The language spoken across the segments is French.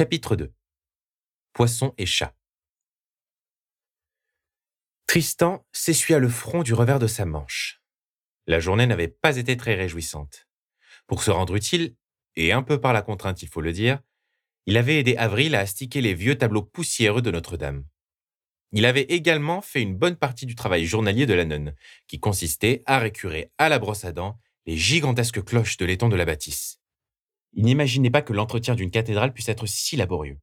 Chapitre 2 Poisson et chat Tristan s'essuya le front du revers de sa manche. La journée n'avait pas été très réjouissante. Pour se rendre utile, et un peu par la contrainte, il faut le dire, il avait aidé Avril à astiquer les vieux tableaux poussiéreux de Notre-Dame. Il avait également fait une bonne partie du travail journalier de la nonne, qui consistait à récurer à la brosse à dents les gigantesques cloches de l'étang de la bâtisse. Il n'imaginait pas que l'entretien d'une cathédrale puisse être si laborieux.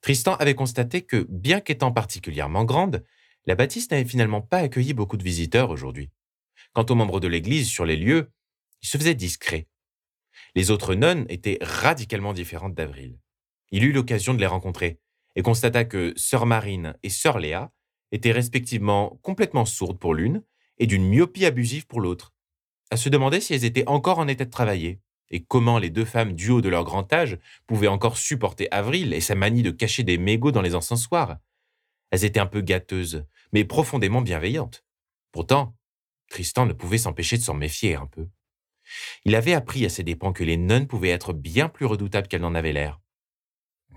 Tristan avait constaté que, bien qu'étant particulièrement grande, la bâtisse n'avait finalement pas accueilli beaucoup de visiteurs aujourd'hui. Quant aux membres de l'Église sur les lieux, ils se faisaient discrets. Les autres nonnes étaient radicalement différentes d'Avril. Il eut l'occasion de les rencontrer et constata que Sœur Marine et Sœur Léa étaient respectivement complètement sourdes pour l'une et d'une myopie abusive pour l'autre. À se demander si elles étaient encore en état de travailler et comment les deux femmes du haut de leur grand âge pouvaient encore supporter Avril et sa manie de cacher des mégots dans les encensoirs. Elles étaient un peu gâteuses, mais profondément bienveillantes. Pourtant, Tristan ne pouvait s'empêcher de s'en méfier un peu. Il avait appris à ses dépens que les nonnes pouvaient être bien plus redoutables qu'elles n'en avaient l'air.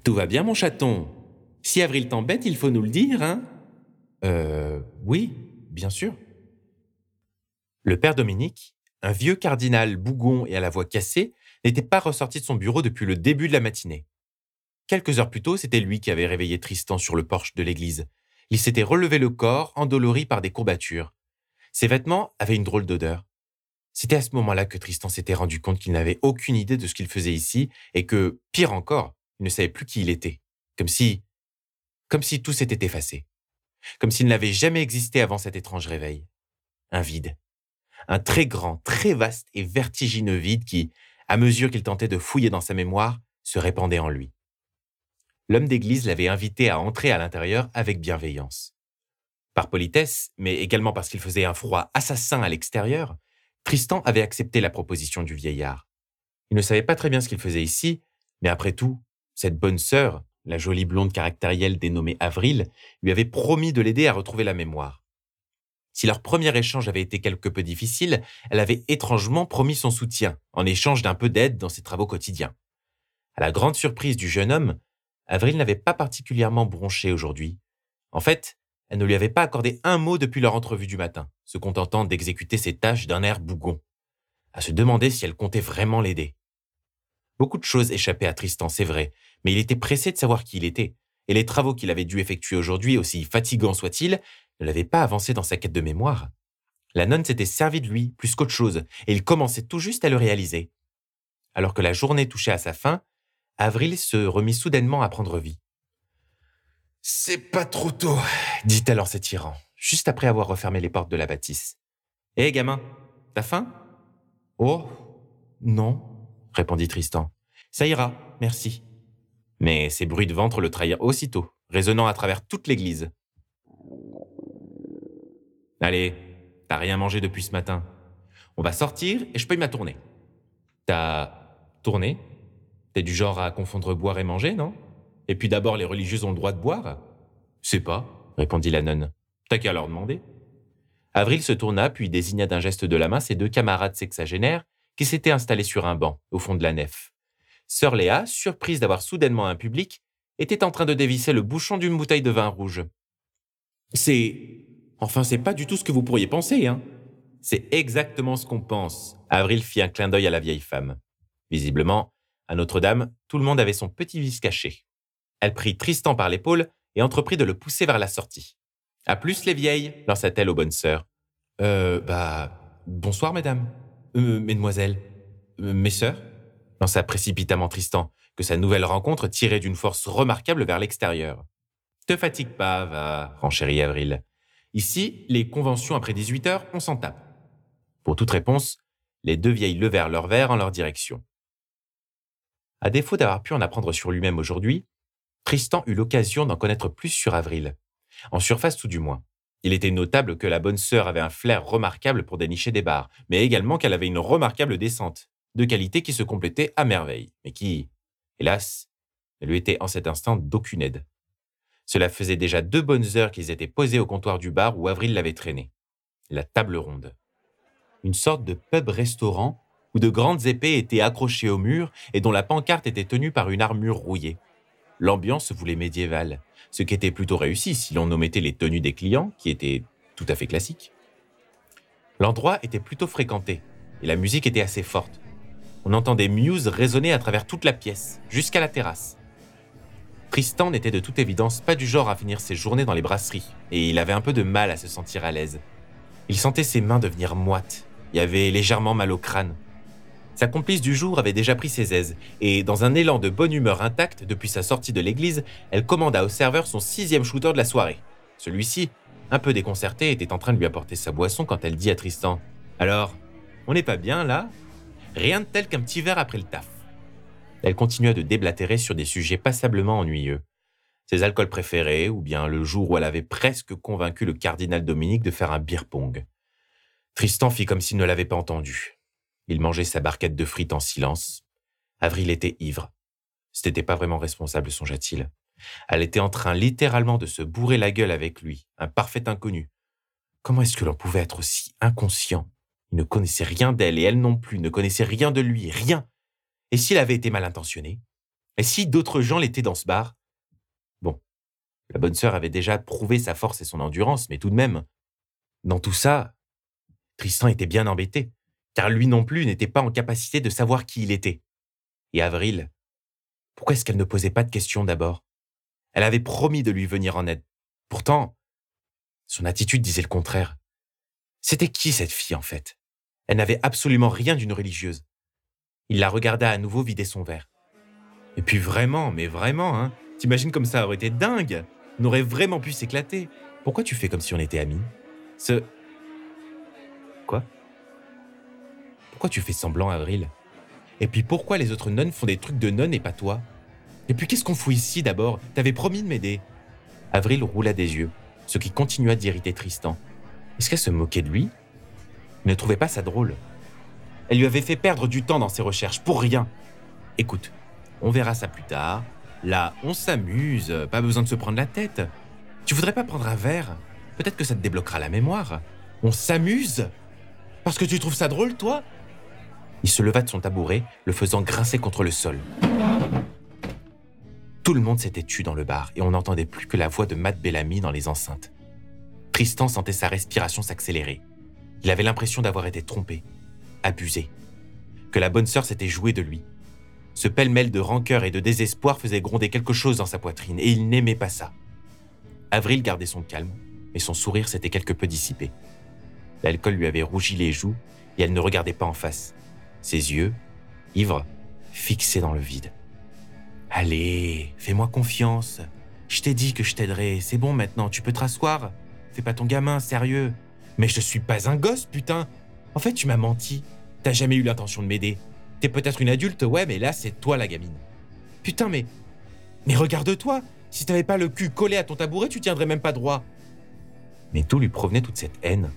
Tout va bien, mon chaton Si Avril t'embête, il faut nous le dire, hein Euh. Oui, bien sûr. Le père Dominique, un vieux cardinal bougon et à la voix cassée, n'était pas ressorti de son bureau depuis le début de la matinée. Quelques heures plus tôt, c'était lui qui avait réveillé Tristan sur le porche de l'église. Il s'était relevé le corps, endolori par des courbatures. Ses vêtements avaient une drôle d'odeur. C'était à ce moment-là que Tristan s'était rendu compte qu'il n'avait aucune idée de ce qu'il faisait ici et que, pire encore, il ne savait plus qui il était. Comme si. comme si tout s'était effacé. Comme s'il n'avait jamais existé avant cet étrange réveil. Un vide. Un très grand, très vaste et vertigineux vide qui, à mesure qu'il tentait de fouiller dans sa mémoire, se répandait en lui. L'homme d'église l'avait invité à entrer à l'intérieur avec bienveillance. Par politesse, mais également parce qu'il faisait un froid assassin à l'extérieur, Tristan avait accepté la proposition du vieillard. Il ne savait pas très bien ce qu'il faisait ici, mais après tout, cette bonne sœur, la jolie blonde caractérielle dénommée Avril, lui avait promis de l'aider à retrouver la mémoire. Si leur premier échange avait été quelque peu difficile, elle avait étrangement promis son soutien, en échange d'un peu d'aide dans ses travaux quotidiens. À la grande surprise du jeune homme, Avril n'avait pas particulièrement bronché aujourd'hui. En fait, elle ne lui avait pas accordé un mot depuis leur entrevue du matin, se contentant d'exécuter ses tâches d'un air bougon. À se demander si elle comptait vraiment l'aider. Beaucoup de choses échappaient à Tristan, c'est vrai, mais il était pressé de savoir qui il était, et les travaux qu'il avait dû effectuer aujourd'hui, aussi fatigants soient-ils, ne l'avaient pas avancé dans sa quête de mémoire. La nonne s'était servie de lui plus qu'autre chose, et il commençait tout juste à le réaliser. Alors que la journée touchait à sa fin, Avril se remit soudainement à prendre vie. C'est pas trop tôt, dit-elle en s'étirant, juste après avoir refermé les portes de la bâtisse. Hé, gamin, t'as faim Oh, non, répondit Tristan. Ça ira, merci. Mais ces bruits de ventre le trahirent aussitôt, résonnant à travers toute l'église. Allez, t'as rien mangé depuis ce matin. On va sortir et je paye ma tournée. T'as tourné? T'es du genre à confondre boire et manger, non? Et puis d'abord, les religieuses ont le droit de boire? C'est pas, répondit la nonne. T'as qu'à leur demander. Avril se tourna puis désigna d'un geste de la main ses deux camarades sexagénaires qui s'étaient installés sur un banc au fond de la nef. Sœur Léa, surprise d'avoir soudainement un public, était en train de dévisser le bouchon d'une bouteille de vin rouge. C'est Enfin, c'est pas du tout ce que vous pourriez penser, hein. C'est exactement ce qu'on pense. Avril fit un clin d'œil à la vieille femme. Visiblement, à Notre-Dame, tout le monde avait son petit vice caché. Elle prit Tristan par l'épaule et entreprit de le pousser vers la sortie. À plus, les vieilles, lança-t-elle aux bonnes sœurs. Euh, bah, bonsoir, mesdames. Euh, mesdemoiselles. Euh, mes sœurs lança précipitamment Tristan, que sa nouvelle rencontre tirait d'une force remarquable vers l'extérieur. Te fatigue pas, va, renchérit Avril. Ici, les conventions après 18 heures, on s'en tape. Pour toute réponse, les deux vieilles levèrent leur verre en leur direction. À défaut d'avoir pu en apprendre sur lui-même aujourd'hui, Tristan eut l'occasion d'en connaître plus sur Avril. En surface tout du moins. Il était notable que la bonne sœur avait un flair remarquable pour dénicher des bars, mais également qu'elle avait une remarquable descente, de qualité qui se complétait à merveille, mais qui, hélas, ne lui était en cet instant d'aucune aide. Cela faisait déjà deux bonnes heures qu'ils étaient posés au comptoir du bar où Avril l'avait traîné. La table ronde. Une sorte de pub-restaurant où de grandes épées étaient accrochées au mur et dont la pancarte était tenue par une armure rouillée. l'ambiance voulait médiévale, ce qui était plutôt réussi si l'on omettait les tenues des clients, qui étaient tout à fait classiques. L'endroit était plutôt fréquenté, et la musique était assez forte. On entendait Muse résonner à travers toute la pièce, jusqu'à la terrasse. Tristan n'était de toute évidence pas du genre à finir ses journées dans les brasseries, et il avait un peu de mal à se sentir à l'aise. Il sentait ses mains devenir moites, il avait légèrement mal au crâne. Sa complice du jour avait déjà pris ses aises, et dans un élan de bonne humeur intacte depuis sa sortie de l'église, elle commanda au serveur son sixième shooter de la soirée. Celui-ci, un peu déconcerté, était en train de lui apporter sa boisson quand elle dit à Tristan Alors, on n'est pas bien là? Rien de tel qu'un petit verre après le taf elle continua de déblatérer sur des sujets passablement ennuyeux. Ses alcools préférés, ou bien le jour où elle avait presque convaincu le cardinal Dominique de faire un beer pong. Tristan fit comme s'il ne l'avait pas entendu. Il mangeait sa barquette de frites en silence. Avril était ivre. Ce n'était pas vraiment responsable, songea-t-il. Elle était en train littéralement de se bourrer la gueule avec lui, un parfait inconnu. Comment est-ce que l'on pouvait être aussi inconscient? Il ne connaissait rien d'elle et elle non plus ne connaissait rien de lui, rien. Et s'il avait été mal intentionné? Et si d'autres gens l'étaient dans ce bar? Bon, la bonne sœur avait déjà prouvé sa force et son endurance, mais tout de même, dans tout ça, Tristan était bien embêté, car lui non plus n'était pas en capacité de savoir qui il était. Et Avril, pourquoi est-ce qu'elle ne posait pas de questions d'abord? Elle avait promis de lui venir en aide. Pourtant, son attitude disait le contraire. C'était qui cette fille en fait? Elle n'avait absolument rien d'une religieuse. Il la regarda à nouveau vider son verre. Et puis vraiment, mais vraiment, hein, t'imagines comme ça aurait été dingue On aurait vraiment pu s'éclater. Pourquoi tu fais comme si on était amis? Ce... Quoi? Pourquoi tu fais semblant, Avril? Et puis pourquoi les autres nonnes font des trucs de nonnes et pas toi? Et puis qu'est-ce qu'on fout ici d'abord? T'avais promis de m'aider. Avril roula des yeux, ce qui continua d'irriter Tristan. Est-ce qu'elle se moquait de lui? Il ne trouvait pas ça drôle. Elle lui avait fait perdre du temps dans ses recherches, pour rien. Écoute, on verra ça plus tard. Là, on s'amuse, pas besoin de se prendre la tête. Tu voudrais pas prendre un verre? Peut-être que ça te débloquera la mémoire. On s'amuse? Parce que tu trouves ça drôle, toi? Il se leva de son tabouret, le faisant grincer contre le sol. Tout le monde s'était tu dans le bar et on n'entendait plus que la voix de Matt Bellamy dans les enceintes. Tristan sentait sa respiration s'accélérer. Il avait l'impression d'avoir été trompé, abusé, que la bonne sœur s'était jouée de lui. Ce pêle-mêle de rancœur et de désespoir faisait gronder quelque chose dans sa poitrine, et il n'aimait pas ça. Avril gardait son calme, mais son sourire s'était quelque peu dissipé. L'alcool lui avait rougi les joues, et elle ne regardait pas en face. Ses yeux, ivres, fixés dans le vide. Allez, fais-moi confiance. Je t'ai dit que je t'aiderais, c'est bon maintenant, tu peux te rasseoir. Fais pas ton gamin, sérieux. Mais je suis pas un gosse, putain. En fait, tu m'as menti. T'as jamais eu l'intention de m'aider. T'es peut-être une adulte, ouais, mais là, c'est toi la gamine. Putain, mais. Mais regarde-toi Si t'avais pas le cul collé à ton tabouret, tu tiendrais même pas droit. Mais d'où lui provenait toute cette haine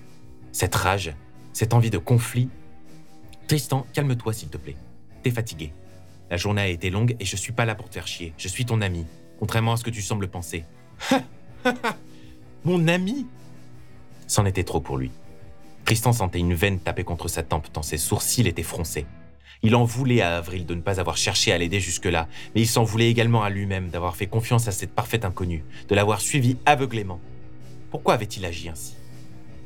Cette rage Cette envie de conflit? Tristan, calme-toi, s'il te plaît. T'es fatigué. La journée a été longue et je suis pas là pour te faire chier. Je suis ton ami, contrairement à ce que tu sembles penser. Mon ami? C'en était trop pour lui. Tristan sentait une veine taper contre sa tempe tant ses sourcils étaient froncés. Il en voulait à Avril de ne pas avoir cherché à l'aider jusque-là, mais il s'en voulait également à lui-même d'avoir fait confiance à cette parfaite inconnue, de l'avoir suivie aveuglément. Pourquoi avait-il agi ainsi?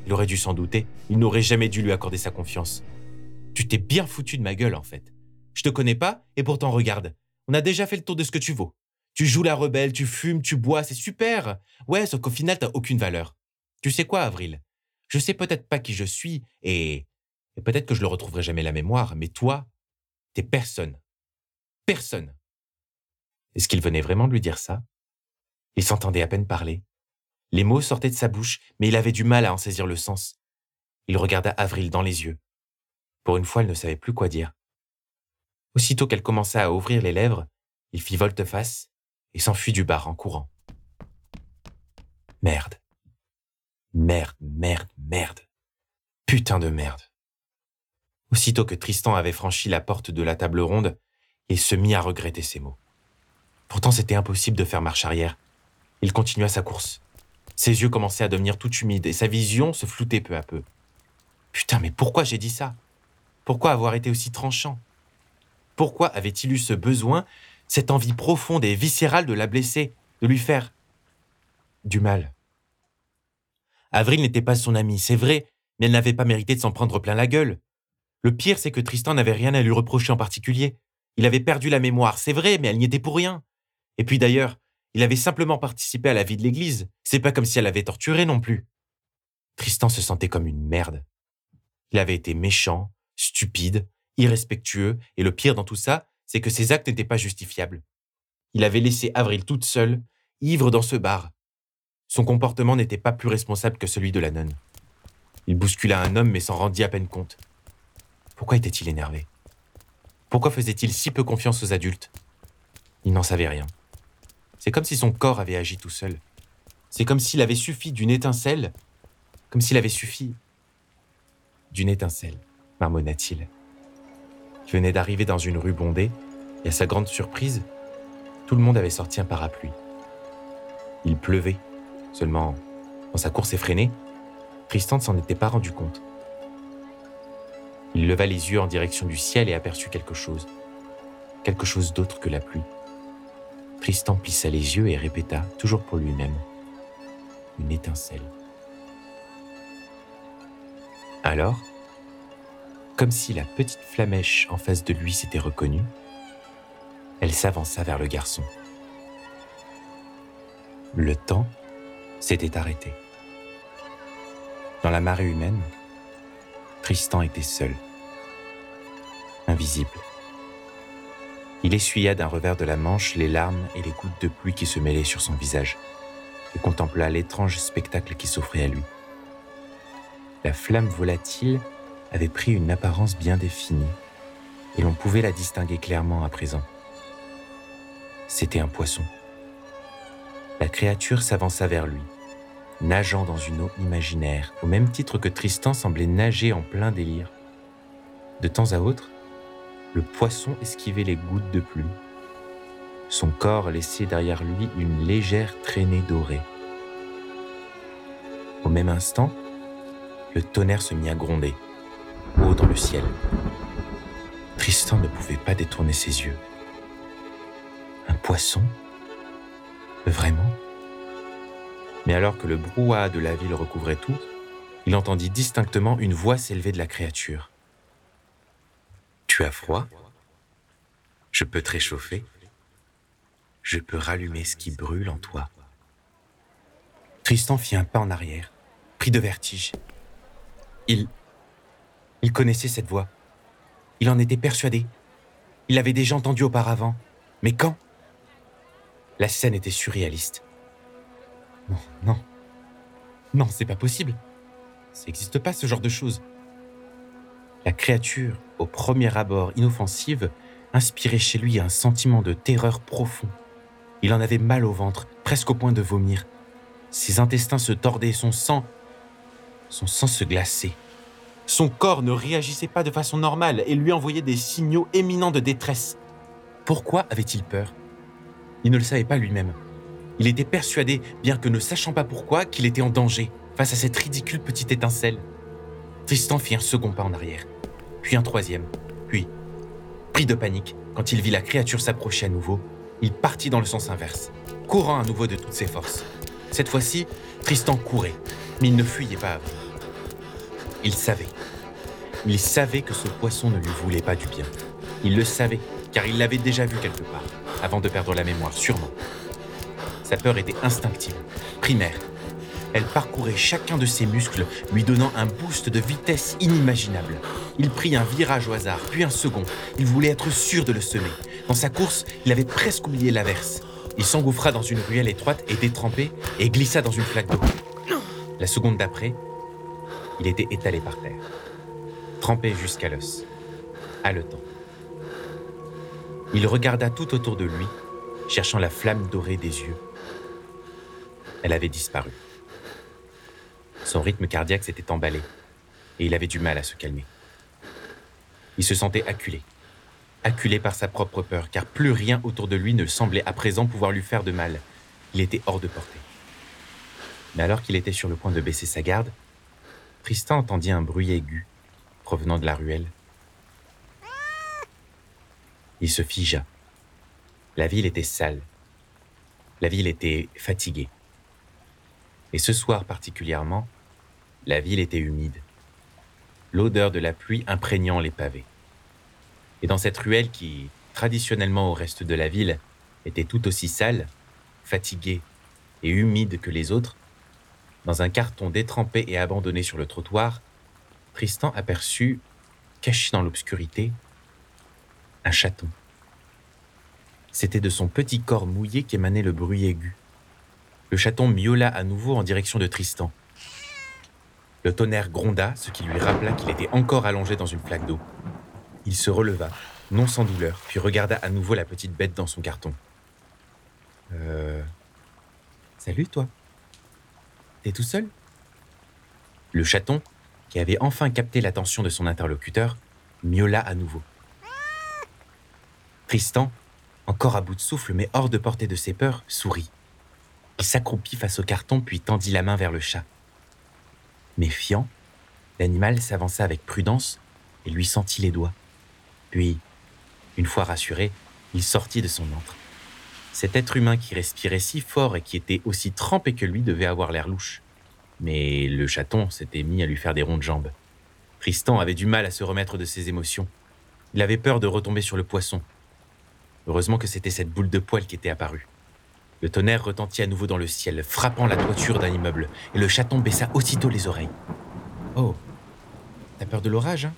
Il aurait dû s'en douter, il n'aurait jamais dû lui accorder sa confiance. Tu t'es bien foutu de ma gueule en fait. Je te connais pas, et pourtant regarde, on a déjà fait le tour de ce que tu vaux. Tu joues la rebelle, tu fumes, tu bois, c'est super. Ouais, sauf qu'au final, t'as aucune valeur. Tu sais quoi, Avril? Je sais peut-être pas qui je suis et, peut-être que je le retrouverai jamais la mémoire, mais toi, t'es personne. Personne. Est-ce qu'il venait vraiment de lui dire ça? Il s'entendait à peine parler. Les mots sortaient de sa bouche, mais il avait du mal à en saisir le sens. Il regarda Avril dans les yeux. Pour une fois, elle ne savait plus quoi dire. Aussitôt qu'elle commença à ouvrir les lèvres, il fit volte-face et s'enfuit du bar en courant. Merde. Merde, merde, merde. Putain de merde. Aussitôt que Tristan avait franchi la porte de la table ronde, il se mit à regretter ses mots. Pourtant, c'était impossible de faire marche arrière. Il continua sa course. Ses yeux commençaient à devenir tout humides et sa vision se floutait peu à peu. Putain, mais pourquoi j'ai dit ça? Pourquoi avoir été aussi tranchant? Pourquoi avait-il eu ce besoin, cette envie profonde et viscérale de la blesser, de lui faire du mal? Avril n'était pas son amie, c'est vrai, mais elle n'avait pas mérité de s'en prendre plein la gueule. Le pire, c'est que Tristan n'avait rien à lui reprocher en particulier. Il avait perdu la mémoire, c'est vrai, mais elle n'y était pour rien. Et puis d'ailleurs, il avait simplement participé à la vie de l'église. C'est pas comme si elle avait torturé non plus. Tristan se sentait comme une merde. Il avait été méchant, stupide, irrespectueux, et le pire dans tout ça, c'est que ses actes n'étaient pas justifiables. Il avait laissé Avril toute seule, ivre dans ce bar. Son comportement n'était pas plus responsable que celui de la nonne. Il bouscula un homme mais s'en rendit à peine compte. Pourquoi était-il énervé? Pourquoi faisait-il si peu confiance aux adultes? Il n'en savait rien. C'est comme si son corps avait agi tout seul. C'est comme s'il avait suffi d'une étincelle, comme s'il avait suffi d'une étincelle, marmonna-t-il. Il venait d'arriver dans une rue bondée, et à sa grande surprise, tout le monde avait sorti un parapluie. Il pleuvait, seulement, dans sa course effrénée, Tristan ne s'en était pas rendu compte. Il leva les yeux en direction du ciel et aperçut quelque chose. Quelque chose d'autre que la pluie. Tristan plissa les yeux et répéta, toujours pour lui-même, une étincelle. Alors, comme si la petite flamèche en face de lui s'était reconnue, elle s'avança vers le garçon. Le temps s'était arrêté. Dans la marée humaine, Tristan était seul, invisible. Il essuya d'un revers de la manche les larmes et les gouttes de pluie qui se mêlaient sur son visage et contempla l'étrange spectacle qui s'offrait à lui. La flamme volatile avait pris une apparence bien définie et l'on pouvait la distinguer clairement à présent. C'était un poisson. La créature s'avança vers lui, nageant dans une eau imaginaire, au même titre que Tristan semblait nager en plein délire. De temps à autre, le poisson esquivait les gouttes de pluie. Son corps laissait derrière lui une légère traînée dorée. Au même instant, le tonnerre se mit à gronder, haut dans le ciel. Tristan ne pouvait pas détourner ses yeux. Un poisson Vraiment? Mais alors que le brouhaha de la ville recouvrait tout, il entendit distinctement une voix s'élever de la créature. Tu as froid? Je peux te réchauffer Je peux rallumer ce qui brûle en toi. Tristan fit un pas en arrière, pris de vertige. Il... Il connaissait cette voix. Il en était persuadé. Il l'avait déjà entendue auparavant. Mais quand? La scène était surréaliste. Non, non. Non, c'est pas possible. Ça n'existe pas ce genre de choses. La créature, au premier abord inoffensive, inspirait chez lui un sentiment de terreur profond. Il en avait mal au ventre, presque au point de vomir. Ses intestins se tordaient, son sang. Son sang se glaçait. Son corps ne réagissait pas de façon normale et lui envoyait des signaux éminents de détresse. Pourquoi avait-il peur? Il ne le savait pas lui-même. Il était persuadé, bien que ne sachant pas pourquoi, qu'il était en danger face à cette ridicule petite étincelle. Tristan fit un second pas en arrière, puis un troisième, puis, pris de panique, quand il vit la créature s'approcher à nouveau, il partit dans le sens inverse, courant à nouveau de toutes ses forces. Cette fois-ci, Tristan courait, mais il ne fuyait pas. Il savait. Il savait que ce poisson ne lui voulait pas du bien. Il le savait, car il l'avait déjà vu quelque part, avant de perdre la mémoire, sûrement. Sa peur était instinctive, primaire. Elle parcourait chacun de ses muscles, lui donnant un boost de vitesse inimaginable. Il prit un virage au hasard, puis un second. Il voulait être sûr de le semer. Dans sa course, il avait presque oublié l'averse. Il s'engouffra dans une ruelle étroite et détrempée et glissa dans une flaque d'eau. La seconde d'après, il était étalé par terre, trempé jusqu'à l'os, haletant. Il regarda tout autour de lui, cherchant la flamme dorée des yeux elle avait disparu. Son rythme cardiaque s'était emballé et il avait du mal à se calmer. Il se sentait acculé, acculé par sa propre peur, car plus rien autour de lui ne semblait à présent pouvoir lui faire de mal. Il était hors de portée. Mais alors qu'il était sur le point de baisser sa garde, Tristan entendit un bruit aigu provenant de la ruelle. Il se figea. La ville était sale. La ville était fatiguée. Et ce soir particulièrement, la ville était humide. L'odeur de la pluie imprégnant les pavés. Et dans cette ruelle qui, traditionnellement au reste de la ville, était tout aussi sale, fatiguée et humide que les autres, dans un carton détrempé et abandonné sur le trottoir, Tristan aperçut, caché dans l'obscurité, un chaton. C'était de son petit corps mouillé qu'émanait le bruit aigu. Le chaton miaula à nouveau en direction de Tristan. Le tonnerre gronda, ce qui lui rappela qu'il était encore allongé dans une flaque d'eau. Il se releva, non sans douleur, puis regarda à nouveau la petite bête dans son carton. Euh. Salut, toi. T'es tout seul? Le chaton, qui avait enfin capté l'attention de son interlocuteur, miaula à nouveau. Tristan, encore à bout de souffle mais hors de portée de ses peurs, sourit. Il s'accroupit face au carton puis tendit la main vers le chat. Méfiant, l'animal s'avança avec prudence et lui sentit les doigts. Puis, une fois rassuré, il sortit de son antre. Cet être humain qui respirait si fort et qui était aussi trempé que lui devait avoir l'air louche. Mais le chaton s'était mis à lui faire des rondes jambes. Tristan avait du mal à se remettre de ses émotions. Il avait peur de retomber sur le poisson. Heureusement que c'était cette boule de poil qui était apparue. Le tonnerre retentit à nouveau dans le ciel, frappant la toiture d'un immeuble, et le chaton baissa aussitôt les oreilles. Oh, t'as peur de l'orage, hein?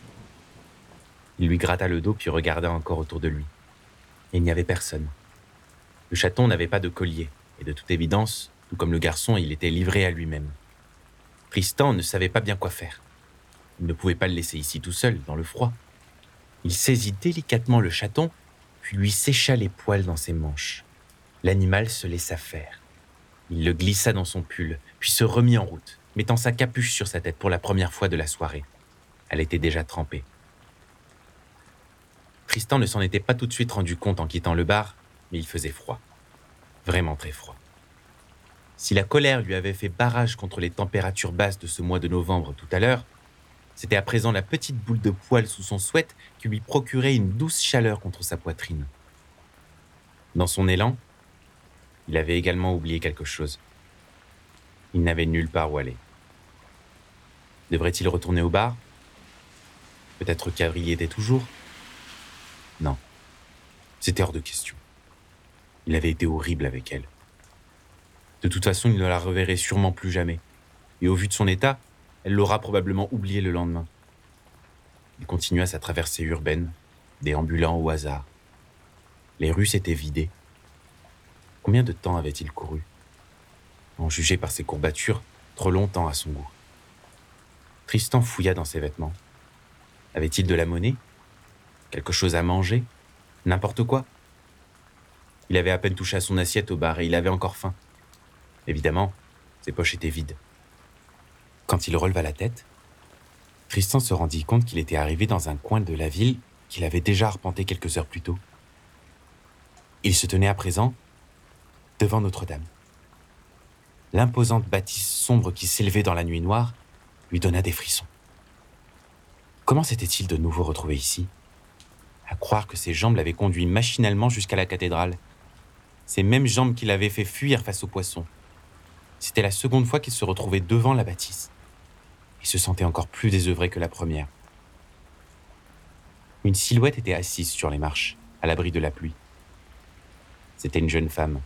Il lui gratta le dos puis regarda encore autour de lui. il n'y avait personne. Le chaton n'avait pas de collier, et de toute évidence, tout comme le garçon, il était livré à lui-même. Tristan ne savait pas bien quoi faire. Il ne pouvait pas le laisser ici tout seul, dans le froid. Il saisit délicatement le chaton, puis lui sécha les poils dans ses manches. L'animal se laissa faire. Il le glissa dans son pull, puis se remit en route, mettant sa capuche sur sa tête pour la première fois de la soirée. Elle était déjà trempée. Tristan ne s'en était pas tout de suite rendu compte en quittant le bar, mais il faisait froid. Vraiment très froid. Si la colère lui avait fait barrage contre les températures basses de ce mois de novembre tout à l'heure, c'était à présent la petite boule de poil sous son sweat qui lui procurait une douce chaleur contre sa poitrine. Dans son élan, il avait également oublié quelque chose. Il n'avait nulle part où aller. Devrait-il retourner au bar? Peut-être qu'Avril était toujours? Non. C'était hors de question. Il avait été horrible avec elle. De toute façon, il ne la reverrait sûrement plus jamais. Et au vu de son état, elle l'aura probablement oublié le lendemain. Il continua sa traversée urbaine, déambulant au hasard. Les rues s'étaient vidées. Combien de temps avait-il couru En juger par ses courbatures, trop longtemps à son goût? Tristan fouilla dans ses vêtements. Avait-il de la monnaie? Quelque chose à manger? N'importe quoi? Il avait à peine touché à son assiette au bar et il avait encore faim. Évidemment, ses poches étaient vides. Quand il releva la tête, Tristan se rendit compte qu'il était arrivé dans un coin de la ville qu'il avait déjà arpenté quelques heures plus tôt. Il se tenait à présent devant Notre-Dame. L'imposante bâtisse sombre qui s'élevait dans la nuit noire lui donna des frissons. Comment s'était-il de nouveau retrouvé ici? À croire que ses jambes l'avaient conduit machinalement jusqu'à la cathédrale ces mêmes jambes qui l'avaient fait fuir face au poisson. C'était la seconde fois qu'il se retrouvait devant la bâtisse. Il se sentait encore plus désœuvré que la première. Une silhouette était assise sur les marches, à l'abri de la pluie. C'était une jeune femme.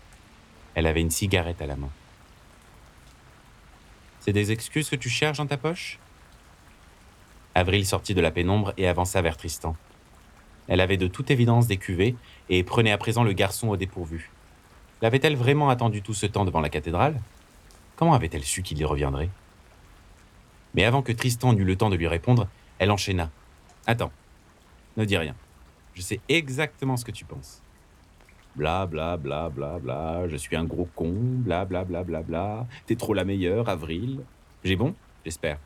Elle avait une cigarette à la main. C'est des excuses que tu cherches dans ta poche? Avril sortit de la pénombre et avança vers Tristan. Elle avait de toute évidence des cuvées et prenait à présent le garçon au dépourvu. L'avait-elle vraiment attendu tout ce temps devant la cathédrale? Comment avait-elle su qu'il y reviendrait? Mais avant que Tristan n'eût le temps de lui répondre, elle enchaîna. Attends, ne dis rien. Je sais exactement ce que tu penses. Bla bla bla bla bla, je suis un gros con, bla bla bla bla bla, t'es trop la meilleure, Avril. J'ai bon J'espère.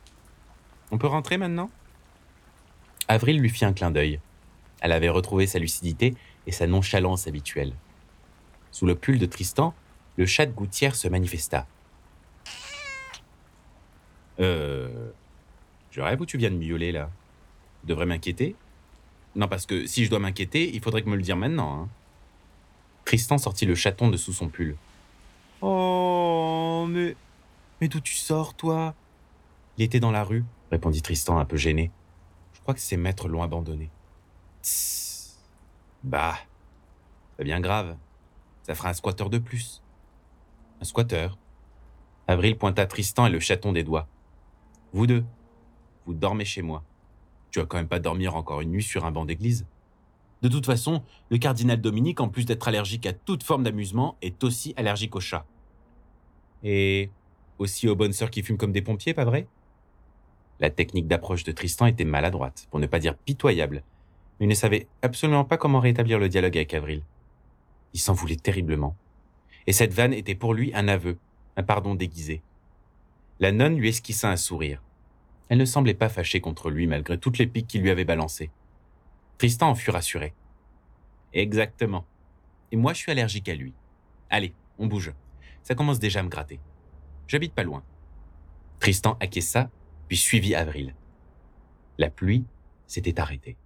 On peut rentrer maintenant? Avril lui fit un clin d'œil. Elle avait retrouvé sa lucidité et sa nonchalance habituelle. Sous le pull de Tristan, le chat de gouttière se manifesta. Euh. Je rêve ou tu viens de miauler là Devrais m'inquiéter Non, parce que si je dois m'inquiéter, il faudrait que me le dire maintenant. Hein. Tristan sortit le chaton de sous son pull. Oh, mais. Mais d'où tu sors, toi? Il était dans la rue, répondit Tristan un peu gêné. Je crois que ses maîtres l'ont abandonné. Tss. Bah. C'est bien grave. Ça fera un squatteur de plus. Un squatteur Avril pointa Tristan et le chaton des doigts. Vous deux, vous dormez chez moi. Tu vas quand même pas dormir encore une nuit sur un banc d'église. De toute façon, le cardinal Dominique, en plus d'être allergique à toute forme d'amusement, est aussi allergique aux chats. Et aussi aux bonnes sœurs qui fument comme des pompiers, pas vrai? La technique d'approche de Tristan était maladroite, pour ne pas dire pitoyable. Il ne savait absolument pas comment rétablir le dialogue avec Avril. Il s'en voulait terriblement. Et cette vanne était pour lui un aveu, un pardon déguisé. La nonne lui esquissa un sourire. Elle ne semblait pas fâchée contre lui malgré toutes les piques qu'il lui avait balancées. Tristan en fut rassuré. Exactement. Et moi, je suis allergique à lui. Allez, on bouge. Ça commence déjà à me gratter. J'habite pas loin. Tristan acquiesça, puis suivit Avril. La pluie s'était arrêtée.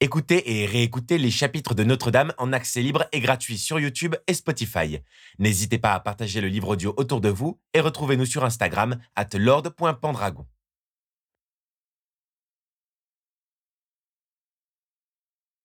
Écoutez et réécoutez les chapitres de Notre-Dame en accès libre et gratuit sur YouTube et Spotify. N'hésitez pas à partager le livre audio autour de vous et retrouvez-nous sur Instagram at lord.pendragon.